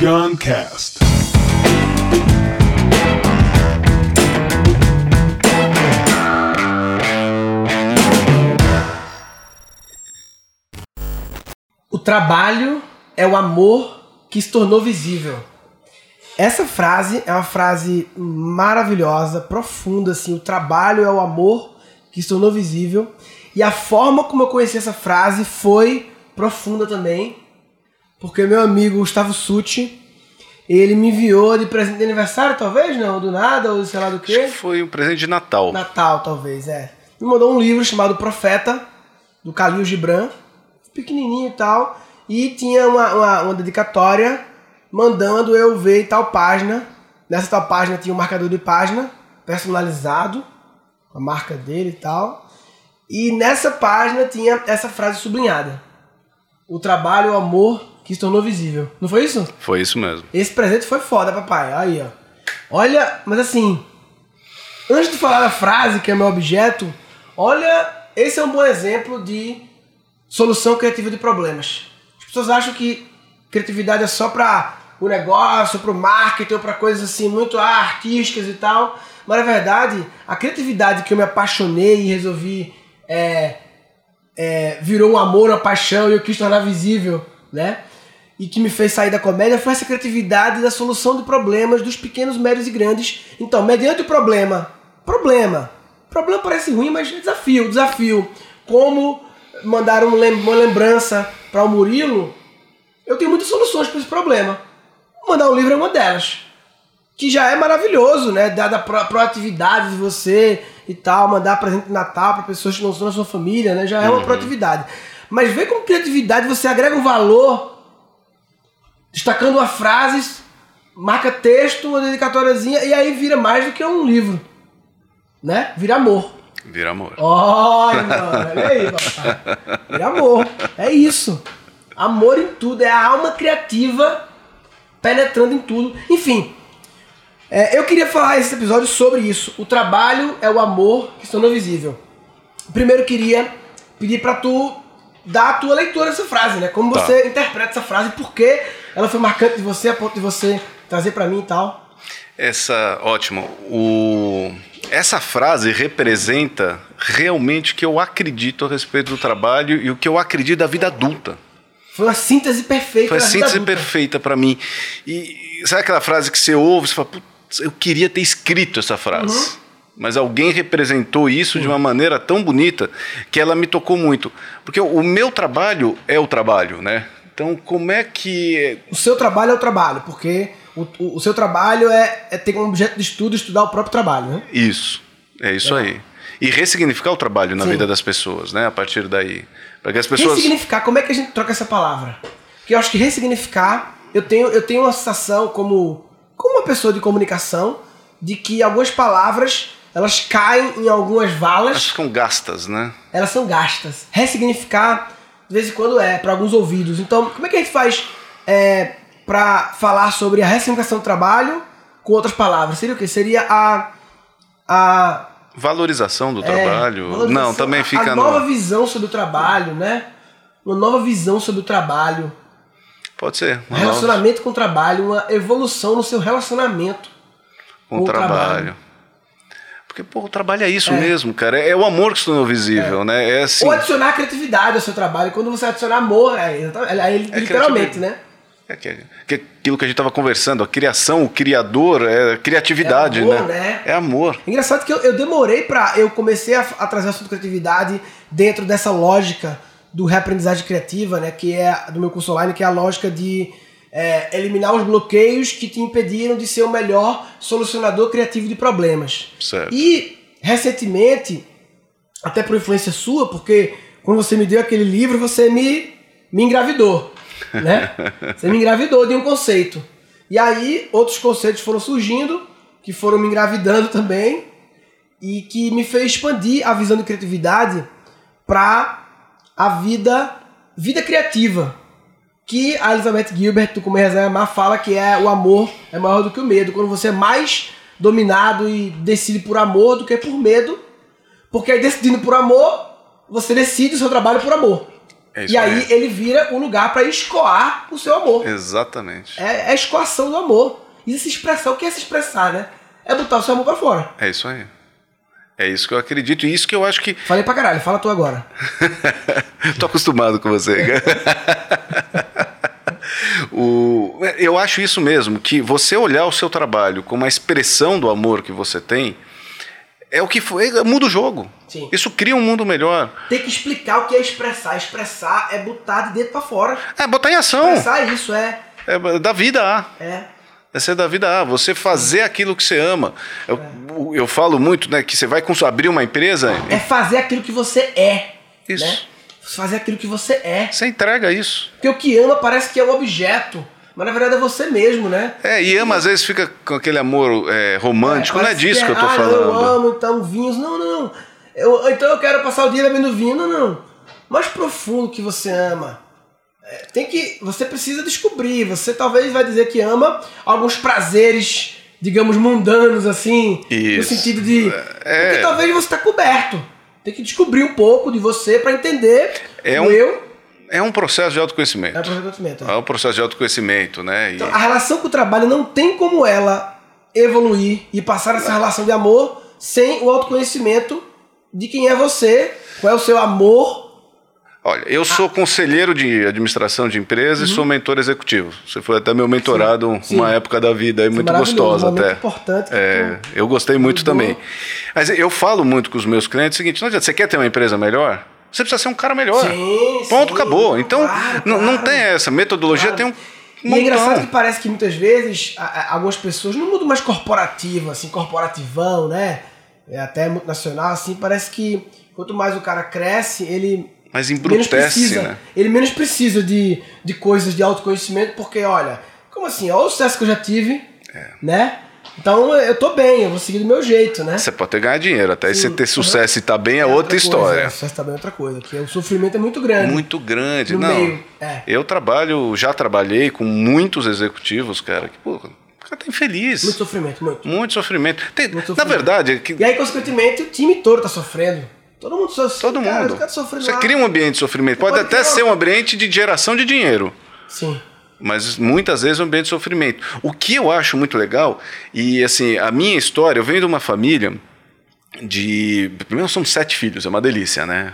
Guncast. O trabalho é o amor que se tornou visível. Essa frase é uma frase maravilhosa, profunda, assim. O trabalho é o amor que se tornou visível. E a forma como eu conheci essa frase foi profunda também. Porque meu amigo Gustavo Sutti, ele me enviou de presente de aniversário, talvez, não? Do nada, ou sei lá do quê. que foi um presente de Natal. Natal, talvez, é. Me mandou um livro chamado Profeta, do Khalil Gibran, pequenininho e tal, e tinha uma, uma, uma dedicatória mandando eu ver tal página. Nessa tal página tinha um marcador de página personalizado, com a marca dele e tal. E nessa página tinha essa frase sublinhada: O trabalho, o amor que se tornou visível. Não foi isso? Foi isso mesmo. Esse presente foi foda, papai. Aí, ó. Olha, mas assim, antes de falar da frase, que é meu objeto, olha, esse é um bom exemplo de solução criativa de problemas. As pessoas acham que criatividade é só para o negócio, para o marketing, ou para coisas assim muito ah, artísticas e tal. Mas na verdade, a criatividade que eu me apaixonei e resolvi é, é, virou um amor, uma paixão e eu quis tornar visível, né? E que me fez sair da comédia foi essa criatividade da solução de problemas dos pequenos, médios e grandes. Então, mediante o problema, problema, problema parece ruim, mas é desafio, desafio. Como mandar um lem- uma lembrança para o Murilo, eu tenho muitas soluções para esse problema. Mandar um livro é uma delas que já é maravilhoso, né? Dada a pro- proatividade de você e tal, mandar presente de Natal para pessoas que não são da sua família, né? Já é uma proatividade. Mas vê como criatividade você agrega um valor, destacando uma frase, marca texto, uma dedicatóriazinha, e aí vira mais do que um livro, né? Vira amor. Vira amor. Olha, mano, olha aí, papai. Vira amor. É isso. Amor em tudo. É a alma criativa penetrando em tudo. Enfim, é, eu queria falar esse episódio sobre isso. O trabalho é o amor que se tornou visível. Primeiro, queria pedir pra tu dar a tua leitura dessa frase, né? Como Tá. você interpreta essa frase, por que ela foi marcante de você, a ponto de você trazer pra mim e tal. Essa, ótimo. O, essa frase representa realmente o que eu acredito a respeito do trabalho e o que eu acredito da vida adulta. Foi uma síntese perfeita Foi a da vida síntese adulta. perfeita pra mim. E sabe aquela frase que você ouve, você fala, "Putz, eu queria ter escrito essa frase. Uhum. Mas alguém representou isso de uma maneira tão bonita que ela me tocou muito. Porque o meu trabalho é o trabalho, né? Então, como é que. O seu trabalho é o trabalho, porque o, o, o seu trabalho é, é ter como objeto de estudo estudar o próprio trabalho, né? Isso. É isso aí. E ressignificar o trabalho na Sim. vida das pessoas, né? A partir daí. Para que as pessoas. Ressignificar, como é que a gente troca essa palavra? Porque eu acho que ressignificar, eu tenho, eu tenho uma sensação como, como uma pessoa de comunicação, de que algumas palavras, elas caem em algumas valas, Elas ficam gastas, né? elas são gastas. Ressignificar, de vez em quando é, para alguns ouvidos. Então, como é que a gente faz é, para falar sobre a ressignificação do trabalho com outras palavras? Seria o quê? Seria a... a Valorização do É, trabalho. valorização, Não, também fica A nova no. visão sobre o trabalho, né? Uma nova visão sobre o trabalho. Pode ser. Um uma nova- relacionamento com o trabalho, uma evolução no seu relacionamento com com o o trabalho. trabalho. Porque, pô, o trabalho é isso mesmo, cara. É o amor que se tornou visível, né? É assim. Ou adicionar criatividade ao seu trabalho. Quando você adicionar amor, é, exatamente- aí, literalmente, né? É que, que aquilo que a gente estava conversando, a criação, o criador, é criatividade, É amor, né? né? É amor. Engraçado que eu, eu demorei pra. Eu comecei a, a trazer o assunto criatividade dentro dessa lógica do reaprendizagem criativa, né? Que é do meu curso online, que é a lógica de é, eliminar os bloqueios que te impediram de ser o melhor solucionador criativo de problemas. Certo. E recentemente, até por influência sua, porque quando você me deu aquele livro, você me, me engravidou, né? Você me engravidou de um conceito. E aí outros conceitos foram surgindo, que foram me engravidando também, e que me fez expandir a visão de criatividade para a vida vida criativa. Que a Elizabeth Gilbert, do Comer Resenha Amar, fala que é o amor é maior do que o medo. Quando você é mais dominado e decide por amor do que por medo. Porque aí decidindo por amor, você decide o seu trabalho por amor. É e aí, aí. ele vira o lugar para escoar o seu amor. Exatamente. É, é a escoação do amor. E se expressar, o que é se expressar, né? É botar o seu amor pra fora. É isso aí. É isso que eu acredito. E isso que eu acho que. Falei pra caralho, fala tu agora. Tô acostumado com você. o, eu acho isso mesmo, que você olhar o seu trabalho como a expressão do amor que você tem, é o que foi, muda o jogo. Sim. Isso cria um mundo melhor. Tem que explicar o que é expressar. Expressar é botar de dentro pra fora. É botar em ação. Expressar isso é. É da vida a. É. É ser da vida a. Você fazer aquilo que você ama. Eu, eu falo muito, né, que você vai abrir uma empresa. É fazer aquilo que você é. Isso. Né? Fazer aquilo que você é. Você entrega isso. Porque o que ama parece que é um objeto. Mas na verdade é você mesmo, né? É, e ama às vezes fica com aquele amor é, romântico. não é disso que, eu tô ah, falando. Eu amo, então, vinhos. Não, não, não. Eu, então eu quero passar o dia bebendo vinho. Não, não. Mais profundo que você ama. É, tem que. Você precisa descobrir. Você talvez vai dizer que ama alguns prazeres, digamos, mundanos, assim. No Isso. sentido de. É. Porque talvez você tá coberto. Tem que descobrir um pouco de você pra entender É o um- eu. É um processo de autoconhecimento. É o procedimento. É um processo de autoconhecimento, né? E- Então, a relação com o trabalho não tem como ela evoluir e passar essa relação de amor sem o autoconhecimento de quem é você, qual é o seu amor. Olha, eu sou Ah. conselheiro de administração de empresas e sou mentor executivo. Você foi até meu mentorado Uhum. Sim, uma sim. época da vida aí Foi muito maravilhoso, gostosa um até. importante É, tu- eu gostei muito também. Mas eu falo muito com os meus clientes o seguinte: não adianta, você quer ter uma empresa melhor? Você precisa ser um cara melhor. Sim, Ponto, sim, acabou. Então, claro, não, não claro. tem essa. Metodologia Claro. tem um. E é montão. engraçado que parece que muitas vezes a- a- algumas pessoas, no mundo mais corporativo, assim, corporativão, né? É até multinacional, assim, parece que quanto mais o cara cresce, ele Mas menos embrutece, precisa, né? ele menos precisa de, de coisas de autoconhecimento, porque olha, como assim, olha o sucesso que eu já tive, É. né? Então eu tô bem, eu vou seguir do meu jeito, né? Você pode ter ganhar dinheiro, até Sim. você ter sucesso e tá bem é, É outra, coisa, história. o sucesso também é outra coisa, que o sofrimento é muito grande. Muito grande. No não. meio, é. Eu trabalho, já trabalhei com muitos executivos, cara, que, pô, o cara tá infeliz. Muito sofrimento, muito. Muito sofrimento. Tem- Muito na sofrimento. verdade, é que E aí, consequentemente, o time todo tá sofrendo. Todo mundo sofre. todo cara, mundo. Você cria um ambiente de sofrimento. Pode, pode até ser um ambiente de geração de dinheiro. Sim. Mas muitas vezes é um ambiente de sofrimento. O que eu acho muito legal, e assim, a minha história, eu venho de uma família de. Primeiro, nós somos sete filhos, é uma delícia, né?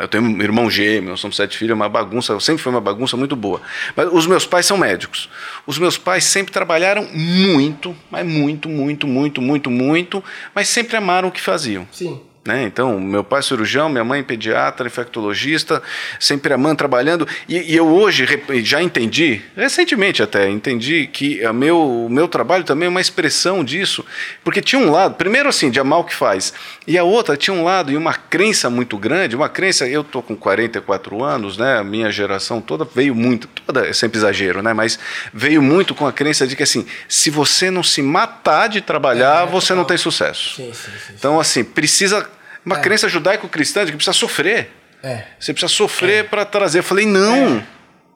Eu tenho um irmão gêmeo, nós somos sete filhos, é uma bagunça, sempre foi uma bagunça muito boa. Mas os meus pais são médicos. Os meus pais sempre trabalharam muito, mas muito, muito, muito, muito, muito, mas sempre amaram o que faziam. Sim. Né? Então, meu pai é cirurgião, minha mãe pediatra, infectologista, sempre amando, trabalhando. E, e eu hoje já entendi, recentemente até, entendi que a meu, o meu trabalho também é uma expressão disso. Porque tinha um lado, primeiro assim, de amar o que faz, e a outra tinha um lado e uma crença muito grande, uma crença, eu tô com 44 anos, né? A minha geração toda veio muito, toda, é sempre exagero, né? Mas veio muito com a crença de que assim, se você não se matar de trabalhar, É, você não tem sucesso. Sim, sim, sim. Então, assim, precisa. Uma É. crença judaico-cristã de que precisa sofrer. É. Você precisa sofrer para trazer. Eu falei, não,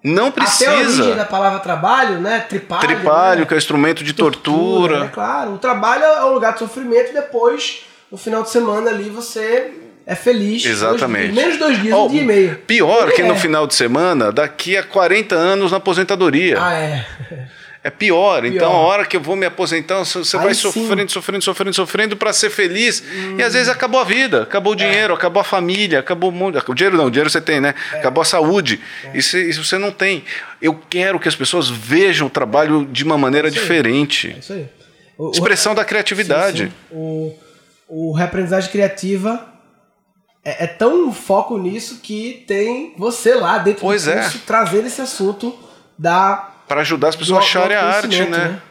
não Até a origem da precisa. palavra trabalho, né? Tripalho. Tripalho, né? que é instrumento de tortura. né? Claro. O trabalho é um lugar de sofrimento e depois, no final de semana ali, você é feliz. Exatamente. Dois menos dois dias, Ó, um dia e meio. Pior que no é. final de semana, daqui a 40 anos na aposentadoria. Ah, é. É pior. Então, Pior. a hora que eu vou me aposentar, você Aí vai sim. sofrendo, sofrendo, sofrendo, sofrendo para ser feliz. E às vezes acabou a vida, acabou o É. dinheiro, acabou a família, acabou o mundo. O dinheiro não, o dinheiro você tem, né? É. Acabou a saúde. Isso, isso você não tem. Eu quero que as pessoas vejam o trabalho de uma maneira aí. diferente. É isso aí. O- o- Expressão da criatividade. Sim, sim. O, o reaprendizagem criativa é, é tão foco nisso que tem você lá dentro Pois do é. curso trazendo esse assunto da Para ajudar as pessoas a acharem a arte, autoconhecimento, né?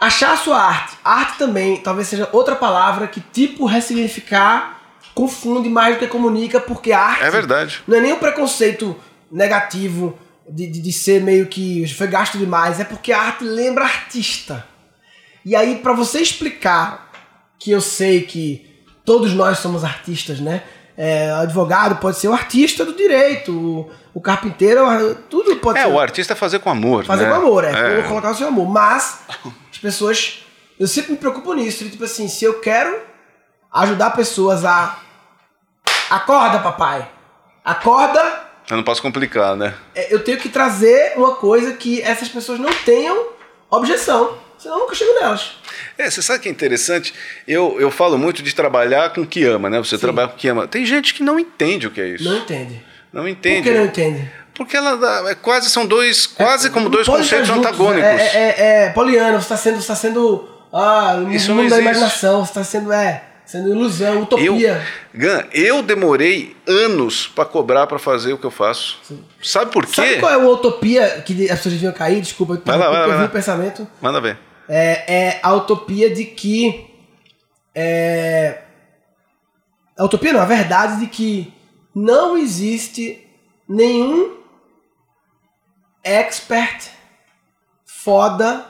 Achar a sua arte. Arte também, talvez seja outra palavra que tipo ressignificar confunde mais do que comunica, porque arte É verdade. não é nem um preconceito negativo de, de, de ser meio que foi gasto demais, é porque a arte lembra artista. E aí, pra você explicar que eu sei que todos nós somos artistas, né? É, o advogado pode ser o artista do direito, o, o carpinteiro, tudo pode É, ser. o artista é fazer com amor. Fazer né? com amor, é, Colocar o seu amor. Mas as pessoas. Eu sempre me preocupo nisso. Tipo assim, se eu quero ajudar pessoas a. Acorda, papai. Acorda Eu não posso complicar, né? É, eu tenho que trazer uma coisa que essas pessoas não tenham objeção. Senão eu nunca chego nelas. É, você sabe que é interessante? Eu, eu falo muito de trabalhar com o que ama, né? Você Sim. trabalha com o que ama. Tem gente que não entende o que é isso. Não entende. Não Por entende. que não entende? Porque ela é quase são dois, quase como Não dois conceitos juntos, antagônicos. É, é, é, é poliano, você está sendo, você tá sendo ah, no Isso mundo não da imaginação, você está sendo, é, sendo ilusão, Eu, utopia. Gan, eu demorei anos para cobrar para fazer o que eu faço. Sabe por quê? Sabe qual é a utopia que as pessoas deviam cair? Desculpa, eu Vai lá, vai lá, eu vai lá. o pensamento. Manda ver. É, é a utopia de que. É, a utopia não, a verdade de que não existe nenhum expert foda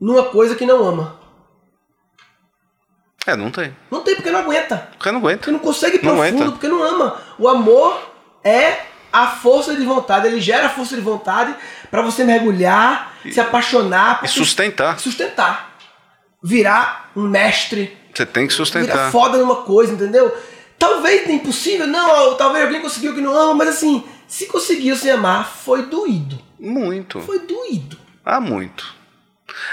numa coisa que não ama. É, não tem. Não tem porque não aguenta. Cara não aguenta. Porque não consegue ir Não profundo, aguenta. porque não ama. O amor é a força de vontade, ele gera a força de vontade pra você mergulhar, se apaixonar E sustentar. sustentar. Virar um mestre, Você tem que virar sustentar. foda numa coisa, entendeu? Talvez é impossível, não, talvez alguém conseguiu que não ama, mas assim, se conseguiu sem amar, foi doído. Muito. Foi doído, Ah, muito.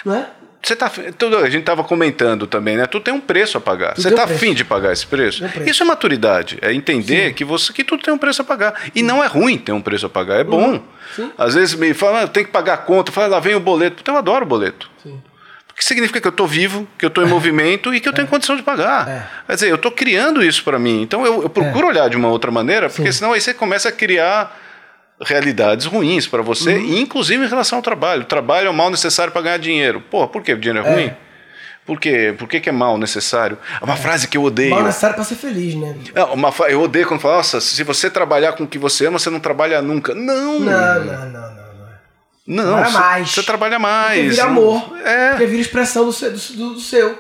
não é? Você tá, tudo, a gente tava comentando também, né? Tu tem um preço a pagar. Tudo Você um tá preço. afim de pagar esse preço? Preço. Isso é maturidade. É entender que você que tudo tem um preço a pagar. E não é ruim ter um preço a pagar, é bom. Uhum. Sim. Às vezes me fala, ah, tem que pagar a conta, fala, lá vem o boleto. Então eu adoro o boleto. Sim. Porque significa que eu tô vivo, que eu tô em movimento e que eu tenho condição de pagar. É. Quer dizer, eu tô criando isso para mim. Então eu, eu procuro olhar de uma outra maneira, porque Sim. senão aí você começa a criar realidades ruins para você, Uhum. inclusive em relação ao trabalho. O trabalho é o mal necessário para ganhar dinheiro. Pô, por quê? O dinheiro é, É. ruim? Por quê? Por que, que é mal necessário? É uma frase que eu odeio. Mal necessário pra ser feliz, né? Não, uma fa- eu odeio quando fala, nossa, se você trabalhar com o que você ama, você não trabalha nunca. Não! Não, não, não, não. Trabalha você, mais. você trabalha mais. Porque vira amor. É. Porque vira expressão do seu. Do, do- seu.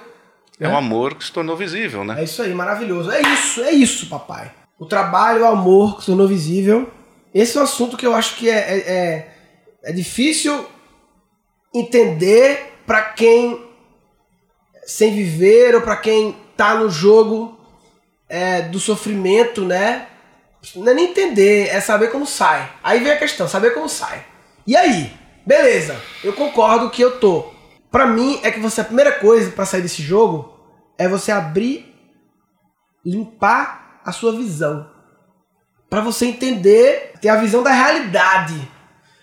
É um amor que se tornou visível, né? É isso aí, maravilhoso. É isso, é isso, papai. O trabalho, o amor que se tornou visível. Esse é um assunto que eu acho que é, é, é, é difícil entender pra quem sem viver ou pra quem tá no jogo é, do sofrimento, né? Não é nem entender, é saber como sai. Aí vem a questão, saber como sai. E aí? Beleza, eu concordo que eu tô. Pra mim, é que você, a primeira coisa pra sair desse jogo é você abrir, limpar a sua visão. Pra você entender, ter a visão da realidade.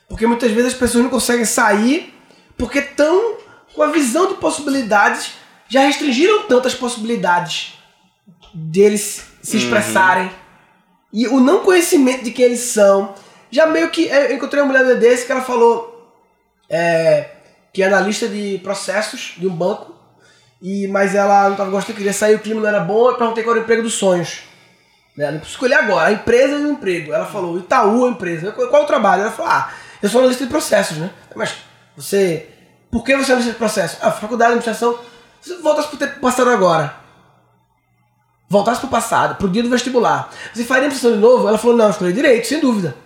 Porque muitas vezes as pessoas não conseguem sair porque estão com a visão de possibilidades, já restringiram tantas possibilidades deles se expressarem. E o não conhecimento de quem eles são. Já meio que. Eu encontrei uma mulher desse que ela falou é, que é analista de processos de um banco. E, mas ela não estava gostando, queria sair, o clima não era bom. Eu perguntei qual era o emprego dos sonhos. Né? Ela escolher agora, a empresa e o emprego. Ela falou, Itaú, a empresa. Qual o trabalho? Ela falou, ah, eu sou analista de processos, né? Mas você. Por que você é analista de processos? Ah, faculdade de administração. Se voltasse pro tempo passado agora, voltasse pro passado, pro dia do vestibular, você faria administração de novo? Ela falou, não, eu escolhi direito, sem dúvida.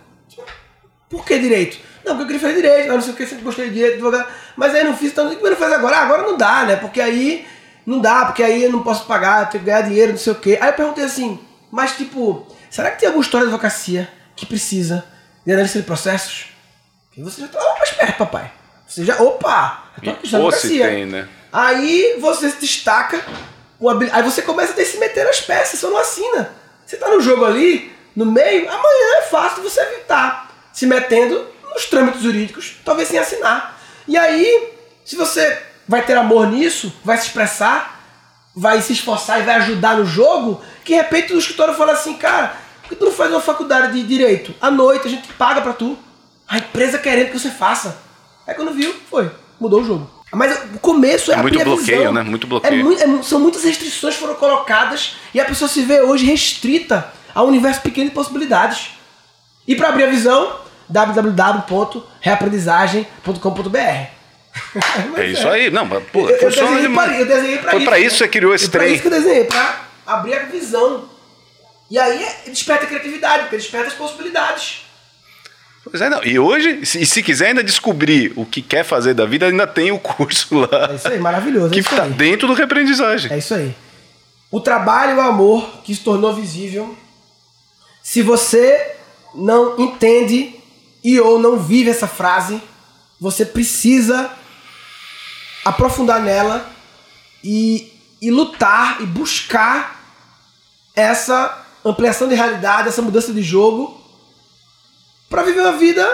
Por que direito? Não, porque eu queria fazer direito, não sei o que, sempre gostei de direito, advogado. Mas aí não fiz, então que eu não faz agora? Ah, agora não dá, né? Porque aí não dá, porque aí eu não posso pagar, tenho que ganhar dinheiro, não sei o quê. Aí eu perguntei assim, mas tipo, será que tem alguma história de advocacia que precisa de analista de processos? Que você já tá mais perto, papai. Você já. Opa! Eu tô advocacia. tem, né? Aí você se destaca, aí você começa a ter se meter nas peças, só não assina. Você tá no jogo ali, no meio, amanhã é fácil você evitar se metendo nos trâmites jurídicos, talvez sem assinar. E aí, se você vai ter amor nisso, vai se expressar, vai se esforçar e vai ajudar no jogo, que de repente o escritório fala assim, cara, por que tu não faz uma faculdade de direito? À noite a gente paga pra tu. A empresa querendo que você faça. Aí quando viu, foi. Mudou o jogo. Mas o começo é, É muito bloqueio, visão. né? Muito bloqueio. É é são muitas restrições que foram colocadas e a pessoa se vê hoje restrita a um universo pequeno de possibilidades. E para abrir a visão, www.reaprendizagem.com.br É isso aí. Não, mas, pô, eu, eu funciona desenhei demais. pra, eu desenhei pra Foi isso. pra isso que você criou esse Foi pra trem. isso que eu desenhei, pra abrir a visão. E aí é- desperta a criatividade, porque desperta as possibilidades. Pois é, não. E hoje, se, e se quiser ainda descobrir o que quer fazer da vida, ainda tem o curso lá. É isso aí, maravilhoso. É que isso tá aí. dentro do reaprendizagem. É isso aí. O trabalho e o amor que se tornou visível. Se você não entende e ou não vive essa frase, você precisa aprofundar nela e, e lutar e buscar essa ampliação de realidade, essa mudança de jogo para viver uma vida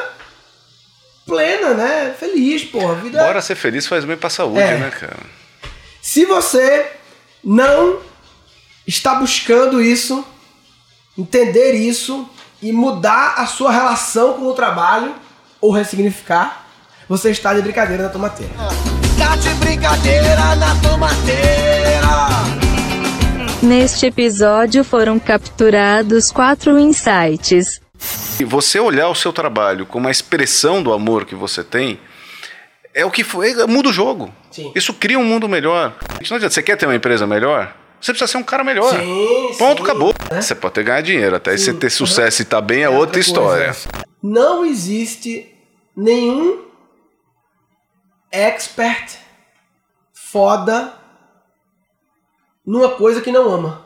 plena, né? Feliz, porra. Vida... Bora ser feliz faz bem pra saúde, É. né, cara? Se você não está buscando isso, entender isso e mudar a sua relação com o trabalho ou ressignificar, você está de brincadeira na tomateira. Tá de brincadeira na tomateira. Neste episódio foram capturados quatro insights. E você olhar o seu trabalho como uma expressão do amor que você tem, é o que foi, muda o jogo. Sim. Isso cria um mundo melhor. Isso não adianta. Você quer ter uma empresa melhor? Você precisa ser um cara melhor. Sim, Ponto, sim. acabou. Né? Você pode ter ganhar dinheiro, até Sim. você ter sucesso e tá bem é, É outra, coisa. história. Não existe nenhum expert foda numa coisa que não ama.